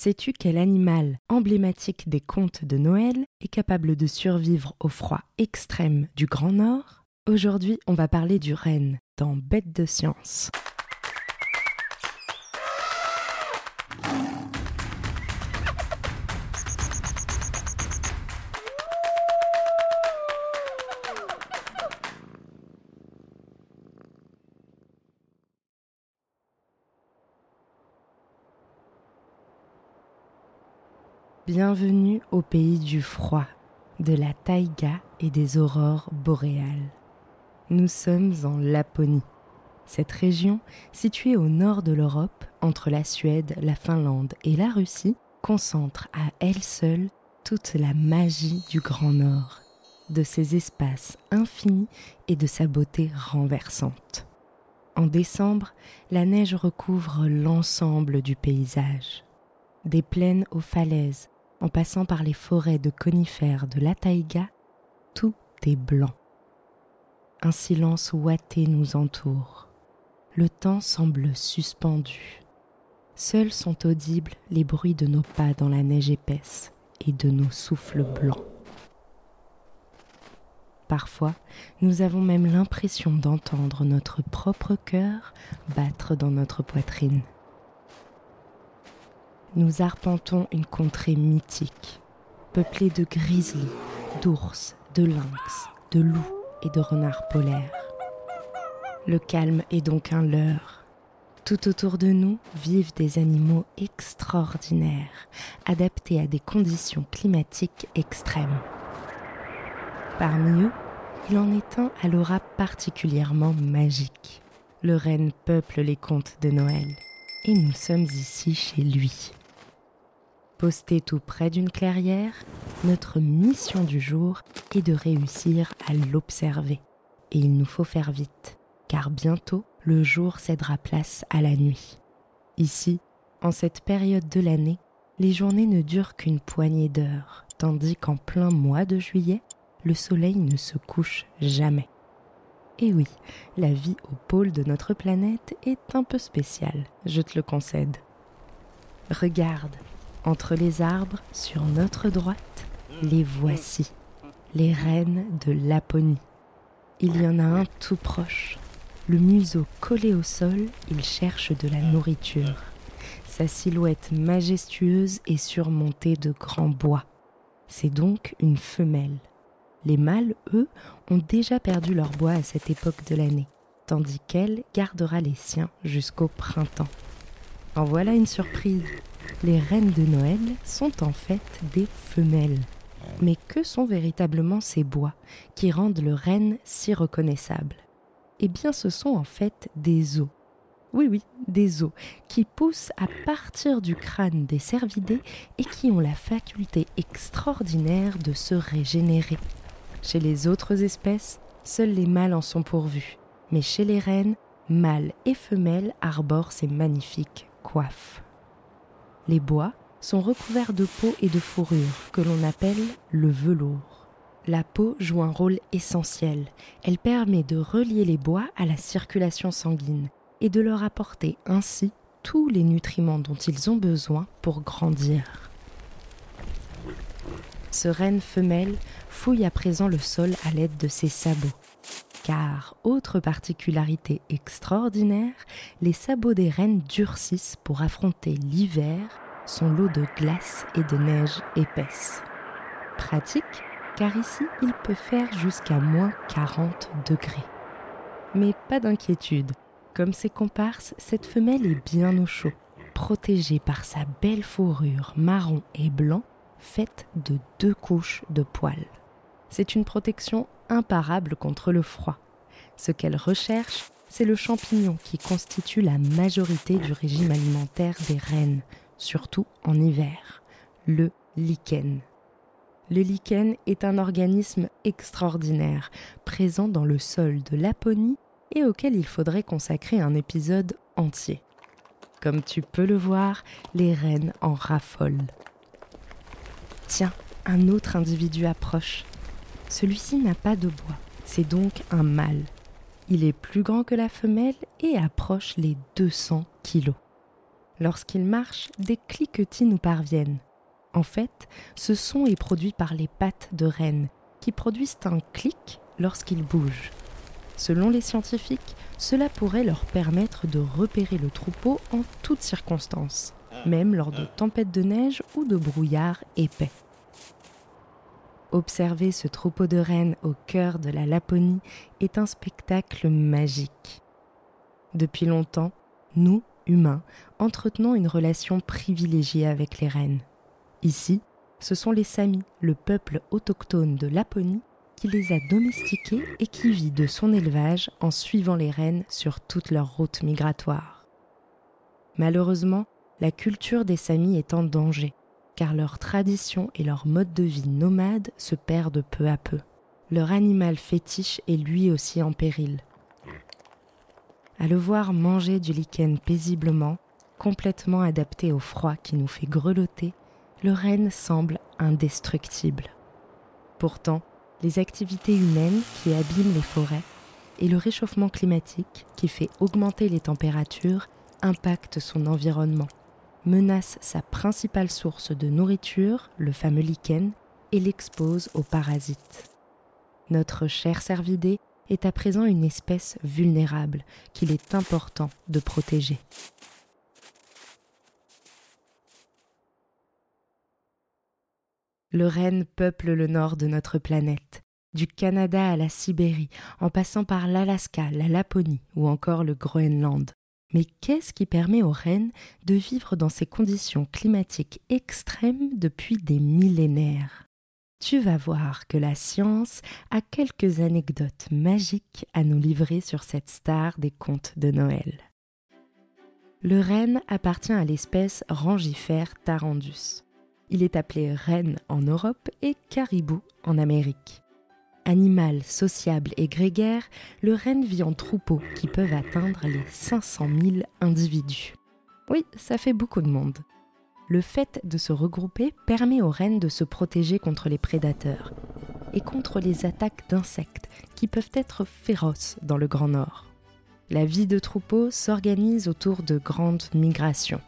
Sais-tu quel animal emblématique des contes de Noël est capable de survivre au froid extrême du Grand Nord? Aujourd'hui, on va parler du renne dans Bête de science. Bienvenue au pays du froid, de la taïga et des aurores boréales. Nous sommes en Laponie. Cette région, située au nord de l'Europe, entre la Suède, la Finlande et la Russie, concentre à elle seule toute la magie du Grand Nord, de ses espaces infinis et de sa beauté renversante. En décembre, la neige recouvre l'ensemble du paysage. Des plaines aux falaises, en passant par les forêts de conifères de la taïga, tout est blanc. Un silence ouaté nous entoure. Le temps semble suspendu. Seuls sont audibles les bruits de nos pas dans la neige épaisse et de nos souffles blancs. Parfois, nous avons même l'impression d'entendre notre propre cœur battre dans notre poitrine nous arpentons une contrée mythique, peuplée de grizzlies, d'ours, de lynx, de loups et de renards polaires. Le calme est donc un leurre. Tout autour de nous vivent des animaux extraordinaires, adaptés à des conditions climatiques extrêmes. Parmi eux, il en est un à l'aura particulièrement magique. Le renne peuple les contes de Noël, et nous sommes ici chez lui. Posté tout près d'une clairière, notre mission du jour est de réussir à l'observer. Et il nous faut faire vite, car bientôt le jour cédera place à la nuit. Ici, en cette période de l'année, les journées ne durent qu'une poignée d'heures, tandis qu'en plein mois de juillet, le soleil ne se couche jamais. Et oui, la vie au pôle de notre planète est un peu spéciale, je te le concède. Regarde, entre les arbres, sur notre droite, les voici, les reines de Laponie. Il y en a un tout proche. Le museau collé au sol, il cherche de la nourriture. Sa silhouette majestueuse est surmontée de grands bois. C'est donc une femelle. Les mâles, eux, ont déjà perdu leur bois à cette époque de l'année, tandis qu'elle gardera les siens jusqu'au printemps. En voilà une surprise les reines de Noël sont en fait des femelles. Mais que sont véritablement ces bois qui rendent le renne si reconnaissable? Eh bien ce sont en fait des os. Oui oui, des os qui poussent à partir du crâne des cervidés et qui ont la faculté extraordinaire de se régénérer. Chez les autres espèces, seuls les mâles en sont pourvus, mais chez les rennes, mâles et femelles arborent ces magnifiques coiffes. Les bois sont recouverts de peau et de fourrure que l'on appelle le velours. La peau joue un rôle essentiel. Elle permet de relier les bois à la circulation sanguine et de leur apporter ainsi tous les nutriments dont ils ont besoin pour grandir. Ce renne femelle fouille à présent le sol à l'aide de ses sabots. Car, autre particularité extraordinaire, les sabots des rennes durcissent pour affronter l'hiver, son lot de glace et de neige épaisse. Pratique, car ici il peut faire jusqu'à moins 40 degrés. Mais pas d'inquiétude, comme ses comparses, cette femelle est bien au chaud, protégée par sa belle fourrure marron et blanc faite de deux couches de poils. C'est une protection imparable contre le froid. Ce qu'elle recherche, c'est le champignon qui constitue la majorité du régime alimentaire des rennes, surtout en hiver, le lichen. Le lichen est un organisme extraordinaire, présent dans le sol de Laponie et auquel il faudrait consacrer un épisode entier. Comme tu peux le voir, les rennes en raffolent. Tiens, un autre individu approche. Celui-ci n'a pas de bois, c'est donc un mâle. Il est plus grand que la femelle et approche les 200 kilos. Lorsqu'il marche, des cliquetis nous parviennent. En fait, ce son est produit par les pattes de renne, qui produisent un clic lorsqu'ils bougent. Selon les scientifiques, cela pourrait leur permettre de repérer le troupeau en toutes circonstances, même lors de tempêtes de neige ou de brouillards épais. Observer ce troupeau de rennes au cœur de la Laponie est un spectacle magique. Depuis longtemps, nous, humains, entretenons une relation privilégiée avec les rennes. Ici, ce sont les Samis, le peuple autochtone de Laponie, qui les a domestiqués et qui vit de son élevage en suivant les rennes sur toute leur route migratoire. Malheureusement, la culture des Samis est en danger, car leur tradition et leur mode de vie nomade se perdent peu à peu. Leur animal fétiche est lui aussi en péril. À le voir manger du lichen paisiblement, complètement adapté au froid qui nous fait grelotter, le renne semble indestructible. Pourtant, les activités humaines qui abîment les forêts et le réchauffement climatique qui fait augmenter les températures impactent son environnement, menacent sa principale source de nourriture, le fameux lichen, et l'exposent aux parasites. Notre cher cervidé est à présent une espèce vulnérable qu'il est important de protéger. Le renne peuple le nord de notre planète, du Canada à la Sibérie, en passant par l'Alaska, la Laponie ou encore le Groenland. Mais qu'est-ce qui permet aux rennes de vivre dans ces conditions climatiques extrêmes depuis des millénaires? Tu vas voir que la science a quelques anecdotes magiques à nous livrer sur cette star des contes de Noël. Le renne appartient à l'espèce Rangifère tarandus. Il est appelé renne en Europe et caribou en Amérique. Animal sociable et grégaire, le renne vit en troupeaux qui peuvent atteindre les 500 000 individus. Oui, ça fait beaucoup de monde. Le fait de se regrouper permet aux rennes de se protéger contre les prédateurs et contre les attaques d'insectes qui peuvent être féroces dans le Grand Nord. La vie de troupeau s'organise autour de grandes migrations.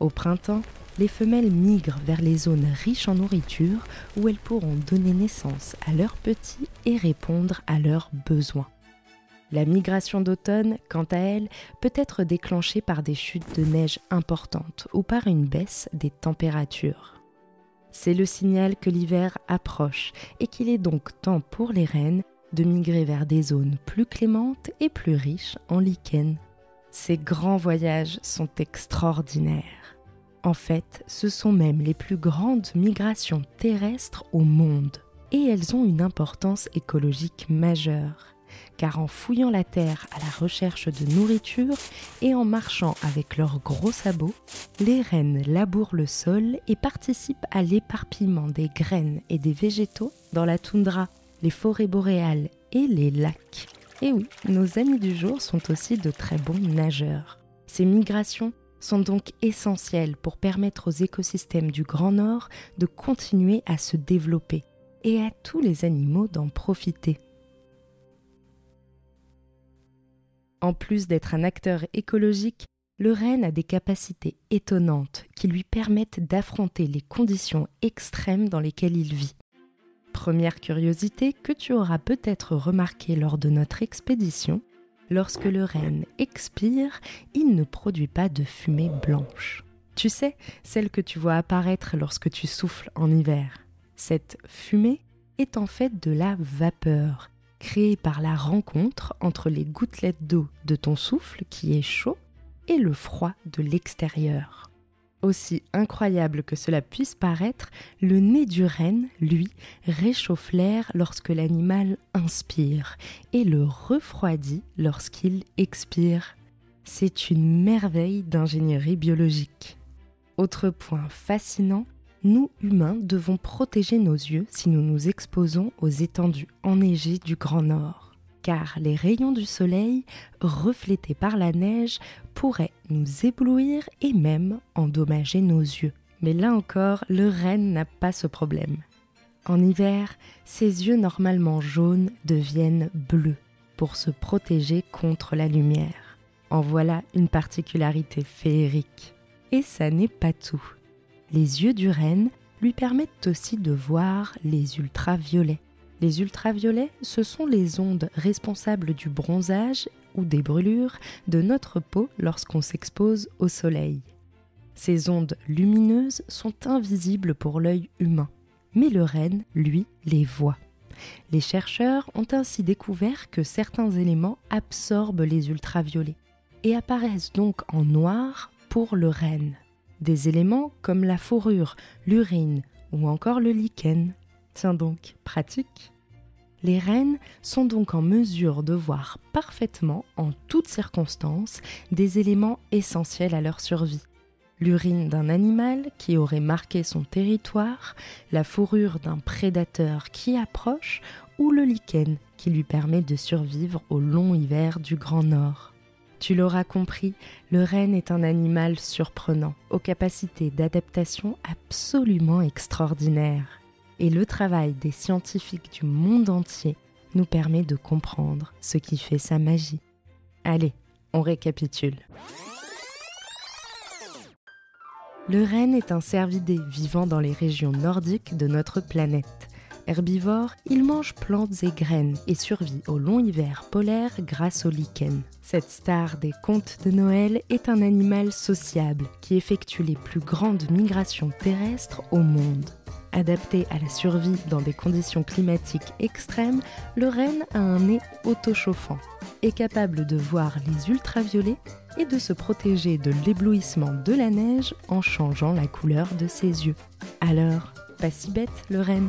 Au printemps, les femelles migrent vers les zones riches en nourriture où elles pourront donner naissance à leurs petits et répondre à leurs besoins. La migration d'automne, quant à elle, peut être déclenchée par des chutes de neige importantes ou par une baisse des températures. C'est le signal que l'hiver approche et qu'il est donc temps pour les rennes de migrer vers des zones plus clémentes et plus riches en lichen. Ces grands voyages sont extraordinaires. En fait, ce sont même les plus grandes migrations terrestres au monde. Et elles ont une importance écologique majeure, car en fouillant la terre à la recherche de nourriture et en marchant avec leurs gros sabots, les rennes labourent le sol et participent à l'éparpillement des graines et des végétaux dans la toundra, les forêts boréales et les lacs. Et oui, nos amis du jour sont aussi de très bons nageurs. Ces migrations sont donc essentiels pour permettre aux écosystèmes du Grand Nord de continuer à se développer et à tous les animaux d'en profiter. En plus d'être un acteur écologique, le renne a des capacités étonnantes qui lui permettent d'affronter les conditions extrêmes dans lesquelles il vit. Première curiosité que tu auras peut-être remarqué lors de notre expédition, Lorsque le renne expire, il ne produit pas de fumée blanche. Tu sais, celle que tu vois apparaître lorsque tu souffles en hiver. Cette fumée est en fait de la vapeur, créée par la rencontre entre les gouttelettes d'eau de ton souffle qui est chaud et le froid de l'extérieur. Aussi incroyable que cela puisse paraître, le nez du renne, lui, réchauffe l'air lorsque l'animal inspire et le refroidit lorsqu'il expire. C'est une merveille d'ingénierie biologique. Autre point fascinant, nous humains devons protéger nos yeux si nous nous exposons aux étendues enneigées du Grand Nord car les rayons du soleil, reflétés par la neige, pourraient nous éblouir et même endommager nos yeux. Mais là encore, le renne n'a pas ce problème. En hiver, ses yeux normalement jaunes deviennent bleus pour se protéger contre la lumière. En voilà une particularité féerique. Et ça n'est pas tout. Les yeux du renne lui permettent aussi de voir les ultraviolets. Les ultraviolets, ce sont les ondes responsables du bronzage ou des brûlures de notre peau lorsqu'on s'expose au soleil. Ces ondes lumineuses sont invisibles pour l'œil humain, mais le renne, lui, les voit. Les chercheurs ont ainsi découvert que certains éléments absorbent les ultraviolets et apparaissent donc en noir pour le renne. Des éléments comme la fourrure, l'urine ou encore le lichen. Tiens donc, pratique. Les rennes sont donc en mesure de voir parfaitement, en toutes circonstances, des éléments essentiels à leur survie. L'urine d'un animal qui aurait marqué son territoire, la fourrure d'un prédateur qui approche ou le lichen qui lui permet de survivre au long hiver du Grand Nord. Tu l'auras compris, le renne est un animal surprenant, aux capacités d'adaptation absolument extraordinaires. Et le travail des scientifiques du monde entier nous permet de comprendre ce qui fait sa magie. Allez, on récapitule. Le renne est un cervidé vivant dans les régions nordiques de notre planète. Herbivore, il mange plantes et graines et survit au long hiver polaire grâce au lichen. Cette star des contes de Noël est un animal sociable qui effectue les plus grandes migrations terrestres au monde. Adapté à la survie dans des conditions climatiques extrêmes, le renne a un nez autochauffant, est capable de voir les ultraviolets et de se protéger de l'éblouissement de la neige en changeant la couleur de ses yeux. Alors, pas si bête le renne